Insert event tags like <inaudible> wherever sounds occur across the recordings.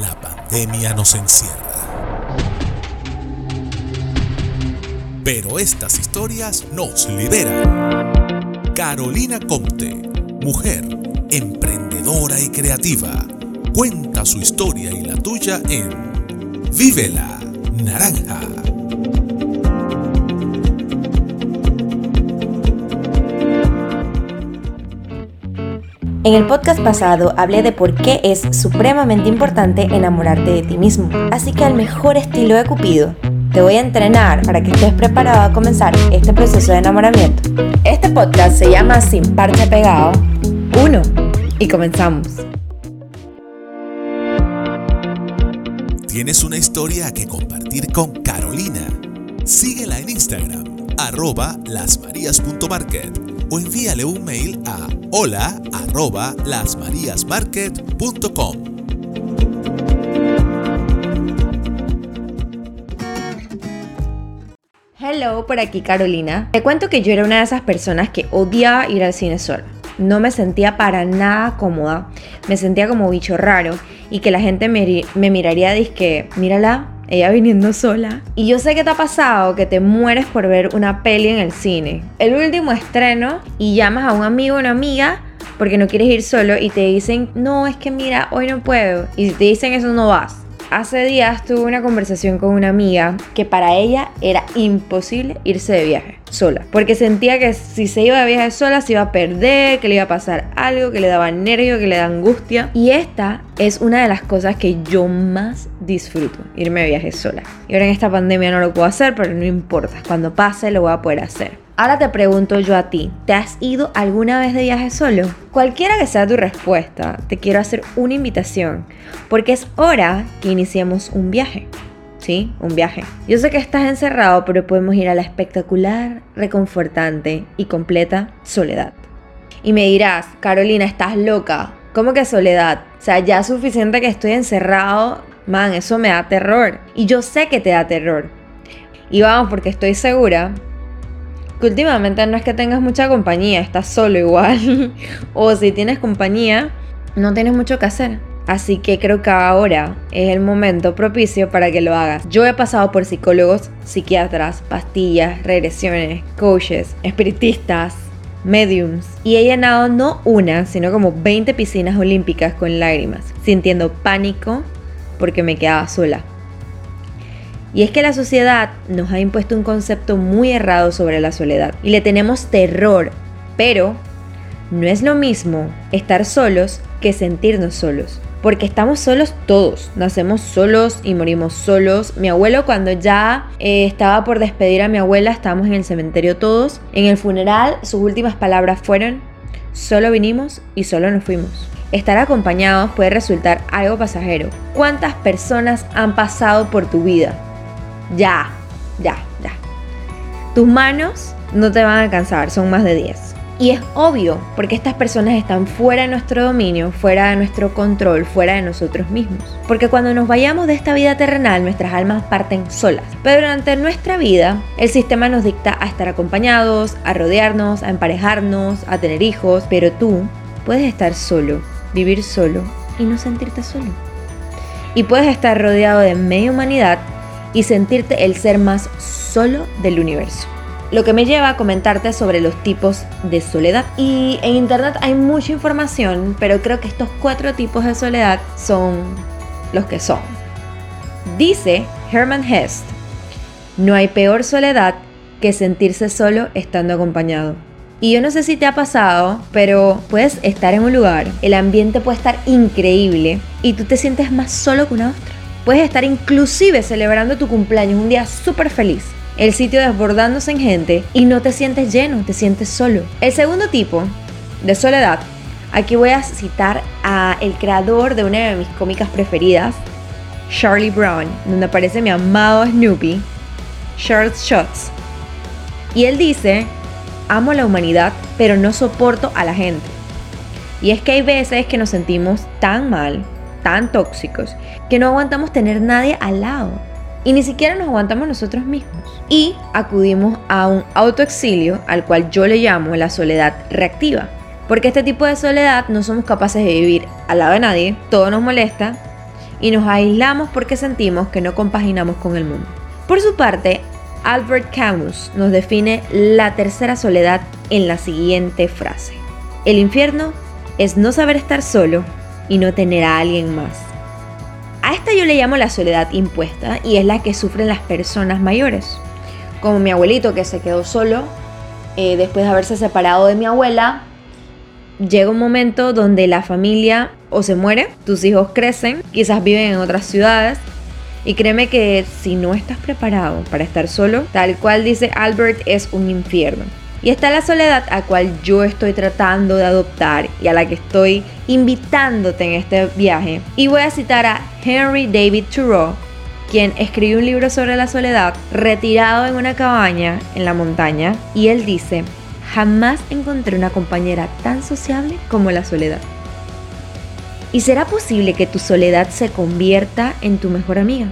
la pandemia nos encierra. Pero estas historias nos liberan. Carolina Comte, mujer, emprendedora y creativa, cuenta su historia y la tuya en Vívela Naranja. En el podcast pasado hablé de por qué es supremamente importante enamorarte de ti mismo. Así que al mejor estilo de Cupido, te voy a entrenar para que estés preparado a comenzar este proceso de enamoramiento. Este podcast se llama Sin Parche Pegado 1 y comenzamos. ¿Tienes una historia que compartir con Carolina? Síguela en Instagram, arroba lasmarías.market o envíale un mail a hola arroba lasmaríasmarket.com. Hello, por aquí Carolina. Te cuento que yo era una de esas personas que odiaba ir al cine sola. No me sentía para nada cómoda, me sentía como bicho raro y que la gente me, me miraría y que, mírala, ella viniendo sola. Y yo sé que te ha pasado que te mueres por ver una peli en el cine. El último estreno y llamas a un amigo o una amiga porque no quieres ir solo y te dicen, no, es que mira, hoy no puedo. Y te dicen eso, no vas. Hace días tuve una conversación con una amiga que para ella era imposible irse de viaje sola, porque sentía que si se iba de viaje sola se iba a perder, que le iba a pasar algo, que le daba nervio, que le da angustia. Y esta es una de las cosas que yo más disfruto, irme de viaje sola. Y ahora en esta pandemia no lo puedo hacer, pero no importa, cuando pase lo voy a poder hacer. Ahora te pregunto yo a ti, ¿te has ido alguna vez de viaje solo? Cualquiera que sea tu respuesta, te quiero hacer una invitación, porque es hora que iniciemos un viaje. ¿Sí? Un viaje. Yo sé que estás encerrado, pero podemos ir a la espectacular, reconfortante y completa soledad. Y me dirás, Carolina, estás loca. ¿Cómo que soledad? O sea, ya es suficiente que estoy encerrado. Man, eso me da terror. Y yo sé que te da terror. Y vamos, porque estoy segura que últimamente no es que tengas mucha compañía, estás solo igual. <laughs> o si tienes compañía, no tienes mucho que hacer. Así que creo que ahora es el momento propicio para que lo hagas. Yo he pasado por psicólogos, psiquiatras, pastillas, regresiones, coaches, espiritistas, mediums. Y he llenado no una, sino como 20 piscinas olímpicas con lágrimas, sintiendo pánico porque me quedaba sola. Y es que la sociedad nos ha impuesto un concepto muy errado sobre la soledad y le tenemos terror, pero no es lo mismo estar solos que sentirnos solos. Porque estamos solos todos, nacemos solos y morimos solos. Mi abuelo cuando ya eh, estaba por despedir a mi abuela, estábamos en el cementerio todos. En el funeral sus últimas palabras fueron, solo vinimos y solo nos fuimos. Estar acompañados puede resultar algo pasajero. ¿Cuántas personas han pasado por tu vida? Ya, ya, ya. Tus manos no te van a alcanzar, son más de 10. Y es obvio, porque estas personas están fuera de nuestro dominio, fuera de nuestro control, fuera de nosotros mismos. Porque cuando nos vayamos de esta vida terrenal, nuestras almas parten solas. Pero durante nuestra vida, el sistema nos dicta a estar acompañados, a rodearnos, a emparejarnos, a tener hijos. Pero tú puedes estar solo, vivir solo y no sentirte solo. Y puedes estar rodeado de media humanidad y sentirte el ser más solo del universo. Lo que me lleva a comentarte sobre los tipos de soledad. Y en internet hay mucha información, pero creo que estos cuatro tipos de soledad son los que son. Dice Herman Hest, no hay peor soledad que sentirse solo estando acompañado. Y yo no sé si te ha pasado, pero puedes estar en un lugar, el ambiente puede estar increíble y tú te sientes más solo que una otra. Puedes estar inclusive celebrando tu cumpleaños, un día súper feliz. El sitio desbordándose en gente y no te sientes lleno, te sientes solo. El segundo tipo de soledad, aquí voy a citar a el creador de una de mis cómicas preferidas, Charlie Brown, donde aparece mi amado Snoopy, Charles Shots. Y él dice, amo la humanidad, pero no soporto a la gente. Y es que hay veces que nos sentimos tan mal tan tóxicos que no aguantamos tener nadie al lado. Y ni siquiera nos aguantamos nosotros mismos. Y acudimos a un autoexilio al cual yo le llamo la soledad reactiva. Porque este tipo de soledad no somos capaces de vivir al lado de nadie, todo nos molesta y nos aislamos porque sentimos que no compaginamos con el mundo. Por su parte, Albert Camus nos define la tercera soledad en la siguiente frase. El infierno es no saber estar solo y no tener a alguien más. A esta yo le llamo la soledad impuesta y es la que sufren las personas mayores. Como mi abuelito que se quedó solo eh, después de haberse separado de mi abuela. Llega un momento donde la familia o se muere, tus hijos crecen, quizás viven en otras ciudades. Y créeme que si no estás preparado para estar solo, tal cual dice Albert, es un infierno. Y está la soledad a cual yo estoy tratando de adoptar y a la que estoy invitándote en este viaje. Y voy a citar a Henry David Thoreau, quien escribió un libro sobre la soledad, retirado en una cabaña en la montaña, y él dice, jamás encontré una compañera tan sociable como la soledad. ¿Y será posible que tu soledad se convierta en tu mejor amiga?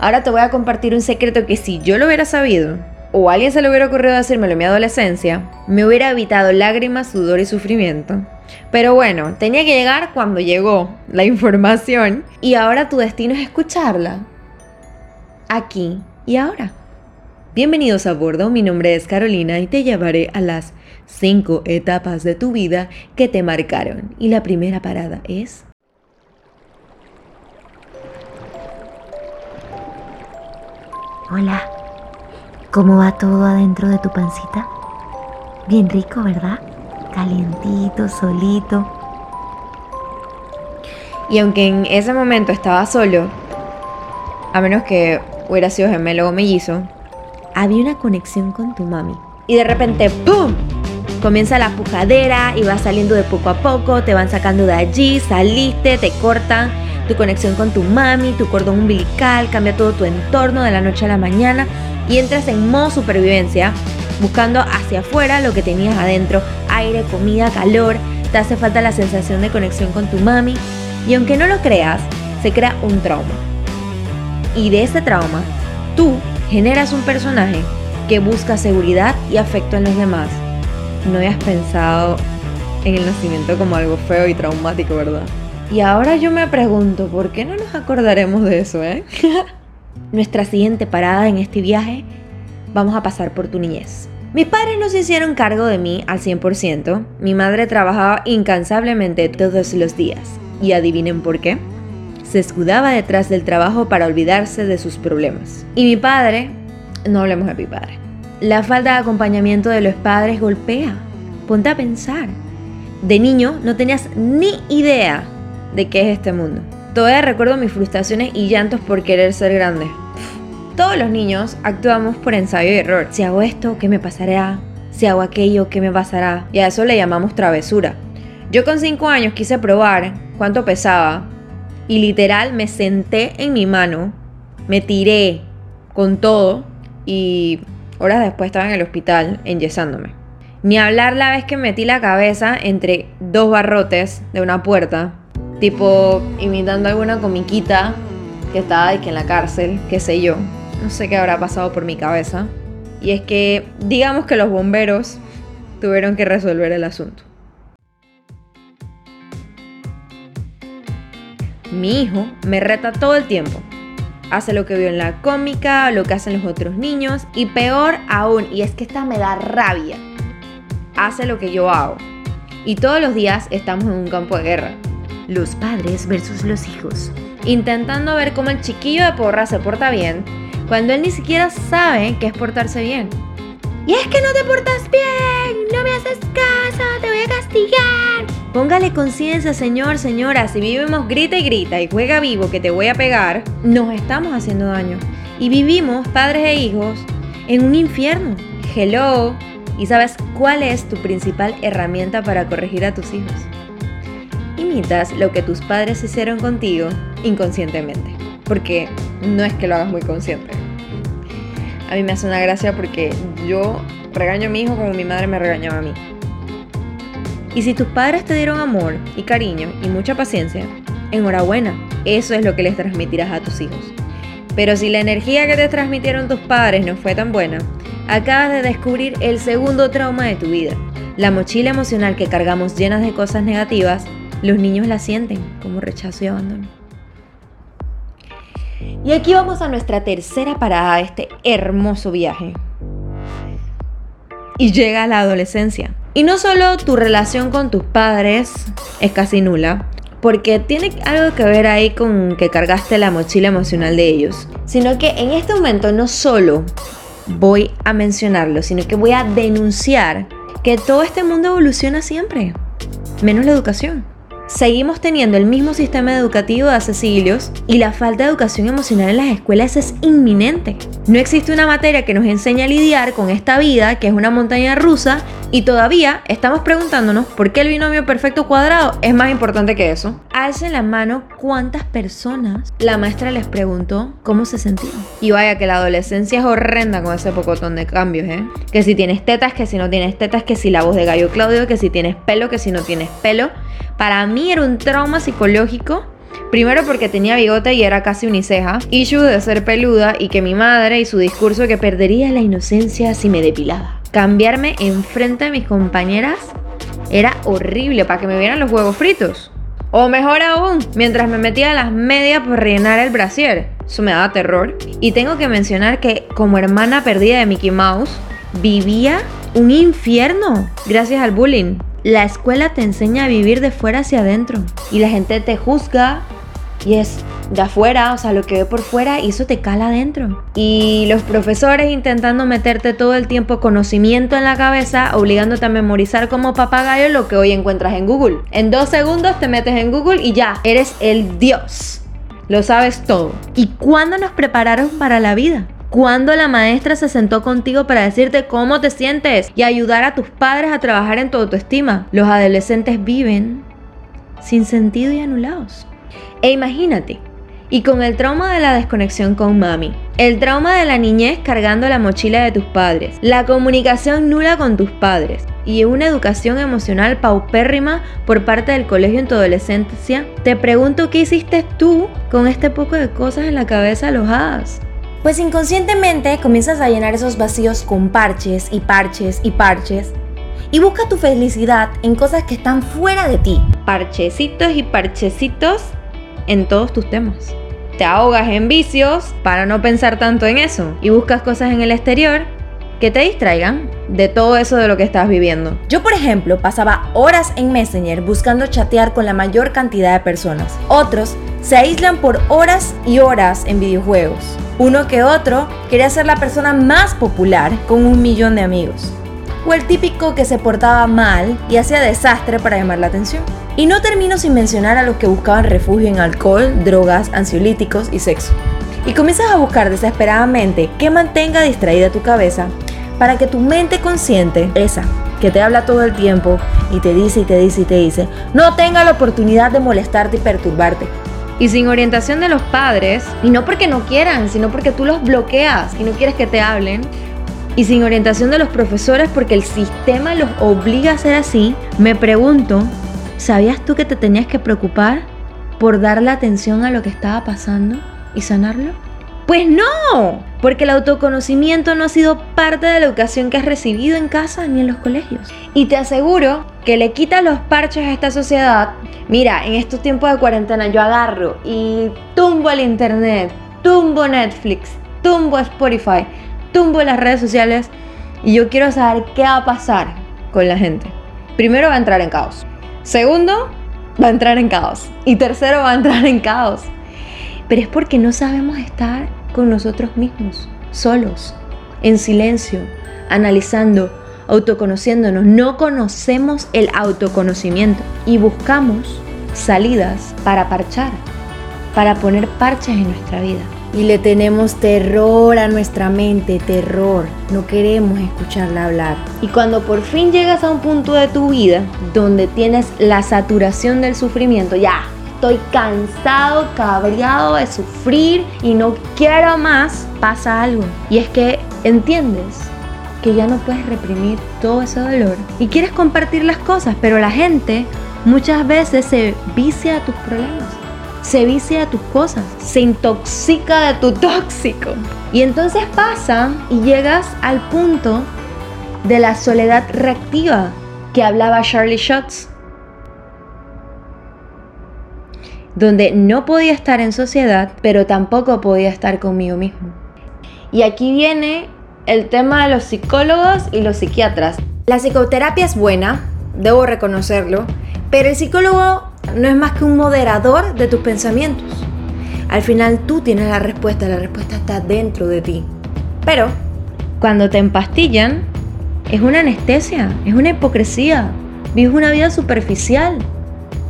Ahora te voy a compartir un secreto que si yo lo hubiera sabido, o alguien se le hubiera ocurrido decírmelo en mi adolescencia, me hubiera evitado lágrimas, sudor y sufrimiento. Pero bueno, tenía que llegar cuando llegó la <laughs> información y ahora tu destino es escucharla. Aquí y ahora. Bienvenidos a bordo, mi nombre es Carolina y te llevaré a las 5 etapas de tu vida que te marcaron. Y la primera parada es... Hola. ¿Cómo va todo adentro de tu pancita? Bien rico, ¿verdad? Calientito, solito. Y aunque en ese momento estaba solo, a menos que hubiera sido gemelo o mellizo, había una conexión con tu mami. Y de repente, ¡pum! Comienza la pujadera y vas saliendo de poco a poco, te van sacando de allí, saliste, te cortan tu conexión con tu mami, tu cordón umbilical, cambia todo tu entorno de la noche a la mañana y entras en modo supervivencia, buscando hacia afuera lo que tenías adentro, aire, comida, calor, te hace falta la sensación de conexión con tu mami y aunque no lo creas, se crea un trauma. Y de ese trauma, tú generas un personaje que busca seguridad y afecto en los demás. No hayas pensado en el nacimiento como algo feo y traumático, ¿verdad? Y ahora yo me pregunto, ¿por qué no nos acordaremos de eso, eh? <laughs> Nuestra siguiente parada en este viaje, vamos a pasar por tu niñez. Mis padres no se hicieron cargo de mí al 100%. Mi madre trabajaba incansablemente todos los días. ¿Y adivinen por qué? Se escudaba detrás del trabajo para olvidarse de sus problemas. Y mi padre, no hablemos de mi padre. La falta de acompañamiento de los padres golpea. Ponte a pensar. De niño no tenías ni idea de qué es este mundo. Todavía recuerdo mis frustraciones y llantos por querer ser grande. Todos los niños actuamos por ensayo y error. Si hago esto, ¿qué me pasará? Si hago aquello, ¿qué me pasará? Y a eso le llamamos travesura. Yo con 5 años quise probar cuánto pesaba y literal me senté en mi mano, me tiré con todo y horas después estaba en el hospital enyesándome. Ni hablar la vez que metí la cabeza entre dos barrotes de una puerta tipo imitando alguna comiquita que estaba que en la cárcel, qué sé yo. No sé qué habrá pasado por mi cabeza. Y es que digamos que los bomberos tuvieron que resolver el asunto. Mi hijo me reta todo el tiempo. Hace lo que vio en la cómica, lo que hacen los otros niños y peor aún, y es que esta me da rabia, hace lo que yo hago. Y todos los días estamos en un campo de guerra los padres versus los hijos. Intentando ver cómo el chiquillo de porra se porta bien, cuando él ni siquiera sabe qué es portarse bien. Y es que no te portas bien, no me haces caso, te voy a castigar. Póngale conciencia, señor, señora, si vivimos grita y grita y juega vivo que te voy a pegar, nos estamos haciendo daño. Y vivimos, padres e hijos, en un infierno. Hello. ¿Y sabes cuál es tu principal herramienta para corregir a tus hijos? Imitas lo que tus padres hicieron contigo inconscientemente. Porque no es que lo hagas muy consciente. A mí me hace una gracia porque yo regaño a mi hijo como mi madre me regañaba a mí. Y si tus padres te dieron amor y cariño y mucha paciencia, enhorabuena, eso es lo que les transmitirás a tus hijos. Pero si la energía que te transmitieron tus padres no fue tan buena, acabas de descubrir el segundo trauma de tu vida, la mochila emocional que cargamos llenas de cosas negativas los niños la sienten como rechazo y abandono. Y aquí vamos a nuestra tercera parada de este hermoso viaje. Y llega la adolescencia. Y no solo tu relación con tus padres es casi nula, porque tiene algo que ver ahí con que cargaste la mochila emocional de ellos, sino que en este momento no solo voy a mencionarlo, sino que voy a denunciar que todo este mundo evoluciona siempre, menos la educación. Seguimos teniendo el mismo sistema educativo de hace siglos y la falta de educación emocional en las escuelas es inminente. No existe una materia que nos enseñe a lidiar con esta vida, que es una montaña rusa, y todavía estamos preguntándonos por qué el binomio perfecto cuadrado es más importante que eso. Alcen la mano cuántas personas la maestra les preguntó cómo se sentían. Y vaya que la adolescencia es horrenda con ese pocotón de cambios, ¿eh? Que si tienes tetas, que si no tienes tetas, que si la voz de Gallo Claudio, que si tienes pelo, que si no tienes pelo. Para mí era un trauma psicológico Primero porque tenía bigote y era casi uniceja, issue de ser peluda y que mi madre y su discurso que perdería la inocencia si me depilaba. Cambiarme enfrente de mis compañeras era horrible para que me vieran los huevos fritos. O mejor aún, mientras me metía las medias por rellenar el brasier. Eso me daba terror. Y tengo que mencionar que como hermana perdida de Mickey Mouse, vivía un infierno gracias al bullying. La escuela te enseña a vivir de fuera hacia adentro y la gente te juzga y es de afuera, o sea, lo que ve por fuera y eso te cala adentro. Y los profesores intentando meterte todo el tiempo conocimiento en la cabeza, obligándote a memorizar como papagayo lo que hoy encuentras en Google. En dos segundos te metes en Google y ya, eres el dios. Lo sabes todo. ¿Y cuándo nos prepararon para la vida? ¿Cuándo la maestra se sentó contigo para decirte cómo te sientes y ayudar a tus padres a trabajar en tu autoestima? Los adolescentes viven sin sentido y anulados. E imagínate, y con el trauma de la desconexión con mami, el trauma de la niñez cargando la mochila de tus padres, la comunicación nula con tus padres y una educación emocional paupérrima por parte del colegio en tu adolescencia, te pregunto qué hiciste tú con este poco de cosas en la cabeza alojadas. Pues inconscientemente comienzas a llenar esos vacíos con parches y parches y parches. Y busca tu felicidad en cosas que están fuera de ti. Parchecitos y parchecitos en todos tus temas. Te ahogas en vicios para no pensar tanto en eso. Y buscas cosas en el exterior que te distraigan de todo eso de lo que estás viviendo. Yo, por ejemplo, pasaba horas en Messenger buscando chatear con la mayor cantidad de personas. Otros se aíslan por horas y horas en videojuegos. Uno que otro quería ser la persona más popular con un millón de amigos. O el típico que se portaba mal y hacía desastre para llamar la atención. Y no termino sin mencionar a los que buscaban refugio en alcohol, drogas, ansiolíticos y sexo. Y comienzas a buscar desesperadamente que mantenga distraída tu cabeza para que tu mente consciente, esa que te habla todo el tiempo y te dice y te dice y te dice, no tenga la oportunidad de molestarte y perturbarte y sin orientación de los padres, y no porque no quieran, sino porque tú los bloqueas y no quieres que te hablen, y sin orientación de los profesores porque el sistema los obliga a ser así, me pregunto, ¿sabías tú que te tenías que preocupar por darle atención a lo que estaba pasando y sanarlo? Pues no, porque el autoconocimiento no ha sido parte de la educación que has recibido en casa ni en los colegios. Y te aseguro que le quita los parches a esta sociedad. Mira, en estos tiempos de cuarentena yo agarro y tumbo el internet, tumbo Netflix, tumbo Spotify, tumbo las redes sociales y yo quiero saber qué va a pasar con la gente. Primero va a entrar en caos. Segundo, va a entrar en caos. Y tercero, va a entrar en caos pero es porque no sabemos estar con nosotros mismos, solos, en silencio, analizando, autoconociéndonos. No conocemos el autoconocimiento y buscamos salidas para parchar, para poner parches en nuestra vida. Y le tenemos terror a nuestra mente, terror. No queremos escucharla hablar. Y cuando por fin llegas a un punto de tu vida donde tienes la saturación del sufrimiento, ya, estoy cansado, cabreado de sufrir y no quiero más, pasa algo. Y es que entiendes que ya no puedes reprimir todo ese dolor y quieres compartir las cosas, pero la gente muchas veces se vicia a tus problemas, se vicia a tus cosas, se intoxica de tu <laughs> tóxico. Y entonces pasa y llegas al punto de la soledad reactiva que hablaba Charlie Schutz donde no podía estar en sociedad, pero tampoco podía estar conmigo mismo. Y aquí viene el tema de los psicólogos y los psiquiatras. La psicoterapia es buena, debo reconocerlo, pero el psicólogo no es más que un moderador de tus pensamientos. Al final tú tienes la respuesta, la respuesta está dentro de ti. Pero cuando te empastillan, es una anestesia, es una hipocresía. Vives una vida superficial.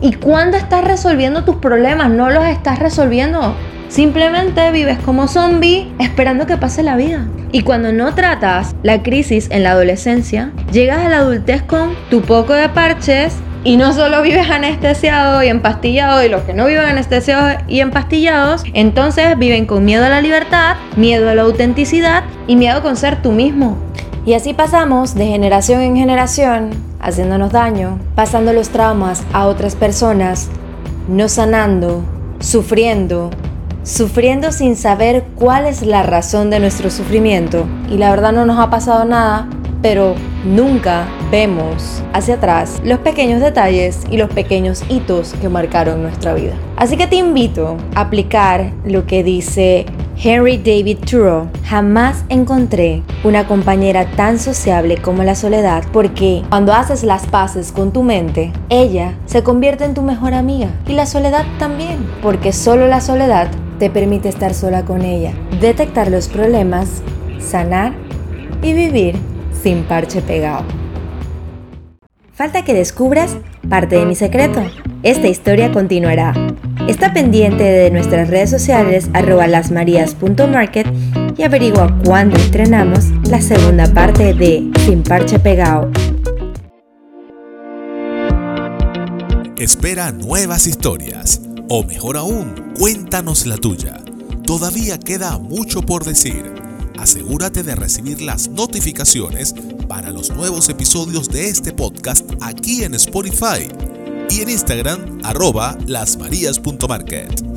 ¿Y cuando estás resolviendo tus problemas? No los estás resolviendo. Simplemente vives como zombie esperando que pase la vida. Y cuando no tratas la crisis en la adolescencia, llegas a la adultez con tu poco de parches y no solo vives anestesiado y empastillado, y los que no viven anestesiados y empastillados, entonces viven con miedo a la libertad, miedo a la autenticidad y miedo con ser tú mismo. Y así pasamos de generación en generación, haciéndonos daño, pasando los traumas a otras personas, no sanando, sufriendo, sufriendo sin saber cuál es la razón de nuestro sufrimiento. Y la verdad no nos ha pasado nada pero nunca vemos hacia atrás los pequeños detalles y los pequeños hitos que marcaron nuestra vida. Así que te invito a aplicar lo que dice Henry David Thoreau. Jamás encontré una compañera tan sociable como la soledad porque cuando haces las paces con tu mente, ella se convierte en tu mejor amiga y la soledad también, porque solo la soledad te permite estar sola con ella, detectar los problemas, sanar y vivir sin parche pegado. Falta que descubras parte de mi secreto. Esta historia continuará. Está pendiente de nuestras redes sociales arroba lasmarías.market y averigua cuándo estrenamos la segunda parte de Sin Parche Pegado. Espera nuevas historias, o mejor aún, cuéntanos la tuya. Todavía queda mucho por decir asegúrate de recibir las notificaciones para los nuevos episodios de este podcast aquí en Spotify y en Instagram arroba lasmarías.market.